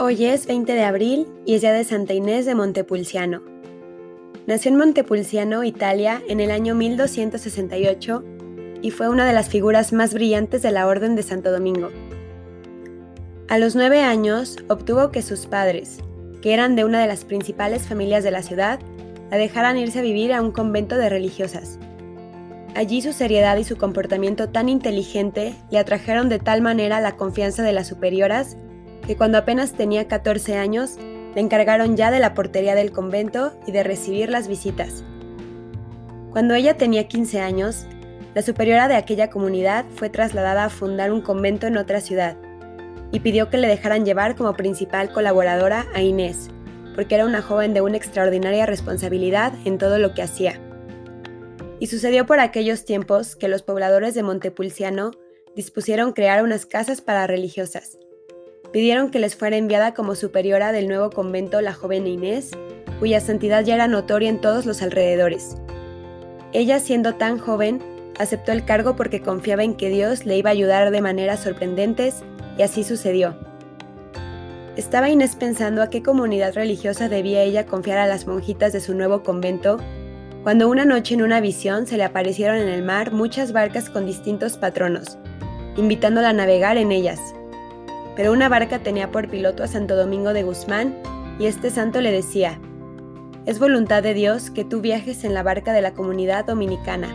Hoy es 20 de abril y es día de Santa Inés de Montepulciano. Nació en Montepulciano, Italia, en el año 1268 y fue una de las figuras más brillantes de la Orden de Santo Domingo. A los nueve años obtuvo que sus padres, que eran de una de las principales familias de la ciudad, la dejaran irse a vivir a un convento de religiosas. Allí su seriedad y su comportamiento tan inteligente le atrajeron de tal manera la confianza de las superioras que cuando apenas tenía 14 años le encargaron ya de la portería del convento y de recibir las visitas. Cuando ella tenía 15 años, la superiora de aquella comunidad fue trasladada a fundar un convento en otra ciudad y pidió que le dejaran llevar como principal colaboradora a Inés, porque era una joven de una extraordinaria responsabilidad en todo lo que hacía. Y sucedió por aquellos tiempos que los pobladores de Montepulciano dispusieron crear unas casas para religiosas, pidieron que les fuera enviada como superiora del nuevo convento la joven Inés, cuya santidad ya era notoria en todos los alrededores. Ella, siendo tan joven, aceptó el cargo porque confiaba en que Dios le iba a ayudar de maneras sorprendentes, y así sucedió. Estaba Inés pensando a qué comunidad religiosa debía ella confiar a las monjitas de su nuevo convento, cuando una noche en una visión se le aparecieron en el mar muchas barcas con distintos patronos, invitándola a navegar en ellas pero una barca tenía por piloto a Santo Domingo de Guzmán y este santo le decía, es voluntad de Dios que tú viajes en la barca de la comunidad dominicana.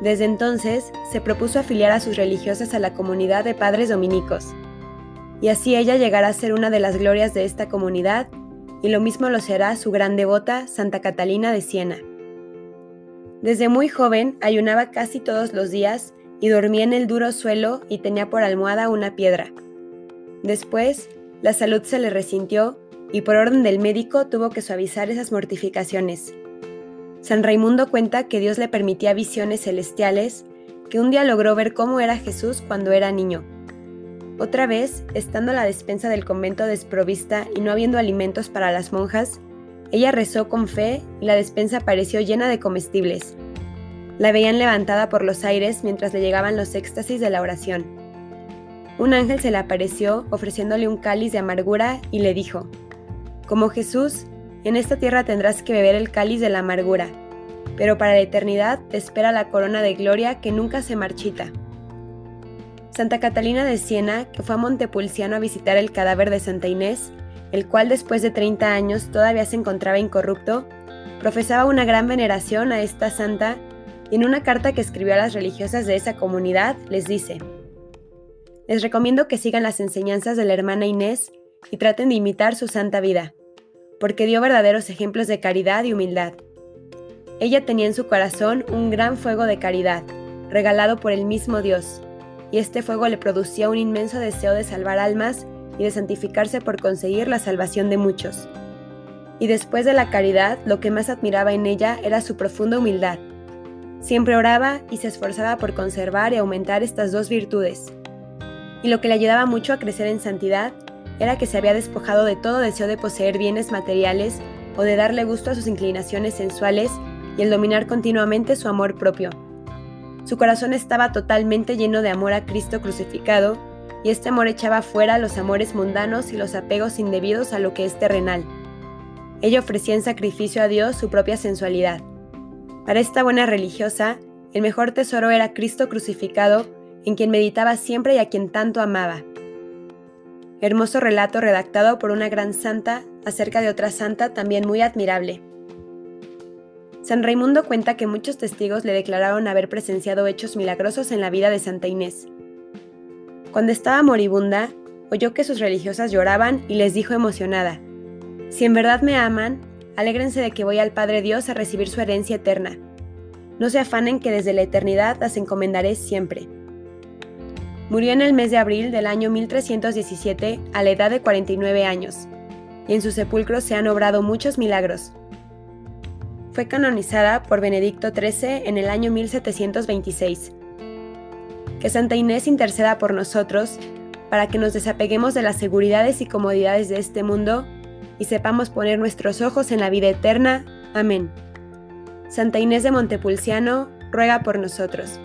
Desde entonces se propuso afiliar a sus religiosas a la comunidad de padres dominicos, y así ella llegará a ser una de las glorias de esta comunidad, y lo mismo lo será su gran devota Santa Catalina de Siena. Desde muy joven ayunaba casi todos los días y dormía en el duro suelo y tenía por almohada una piedra. Después, la salud se le resintió y por orden del médico tuvo que suavizar esas mortificaciones. San Raimundo cuenta que Dios le permitía visiones celestiales, que un día logró ver cómo era Jesús cuando era niño. Otra vez, estando a la despensa del convento desprovista y no habiendo alimentos para las monjas, ella rezó con fe y la despensa pareció llena de comestibles. La veían levantada por los aires mientras le llegaban los éxtasis de la oración. Un ángel se le apareció ofreciéndole un cáliz de amargura y le dijo, Como Jesús, en esta tierra tendrás que beber el cáliz de la amargura, pero para la eternidad te espera la corona de gloria que nunca se marchita. Santa Catalina de Siena, que fue a Montepulciano a visitar el cadáver de Santa Inés, el cual después de 30 años todavía se encontraba incorrupto, profesaba una gran veneración a esta santa y en una carta que escribió a las religiosas de esa comunidad les dice, les recomiendo que sigan las enseñanzas de la hermana Inés y traten de imitar su santa vida, porque dio verdaderos ejemplos de caridad y humildad. Ella tenía en su corazón un gran fuego de caridad, regalado por el mismo Dios, y este fuego le producía un inmenso deseo de salvar almas y de santificarse por conseguir la salvación de muchos. Y después de la caridad, lo que más admiraba en ella era su profunda humildad. Siempre oraba y se esforzaba por conservar y aumentar estas dos virtudes, y lo que le ayudaba mucho a crecer en santidad era que se había despojado de todo deseo de poseer bienes materiales o de darle gusto a sus inclinaciones sensuales y el dominar continuamente su amor propio. Su corazón estaba totalmente lleno de amor a Cristo crucificado, y este amor echaba fuera los amores mundanos y los apegos indebidos a lo que es terrenal. Ella ofrecía en sacrificio a Dios su propia sensualidad. Para esta buena religiosa, el mejor tesoro era Cristo crucificado en quien meditaba siempre y a quien tanto amaba. Hermoso relato redactado por una gran santa acerca de otra santa también muy admirable. San Raimundo cuenta que muchos testigos le declararon haber presenciado hechos milagrosos en la vida de Santa Inés. Cuando estaba moribunda, oyó que sus religiosas lloraban y les dijo emocionada, Si en verdad me aman, alégrense de que voy al Padre Dios a recibir su herencia eterna. No se afanen que desde la eternidad las encomendaré siempre. Murió en el mes de abril del año 1317 a la edad de 49 años, y en su sepulcro se han obrado muchos milagros. Fue canonizada por Benedicto XIII en el año 1726. Que Santa Inés interceda por nosotros para que nos desapeguemos de las seguridades y comodidades de este mundo y sepamos poner nuestros ojos en la vida eterna. Amén. Santa Inés de Montepulciano, ruega por nosotros.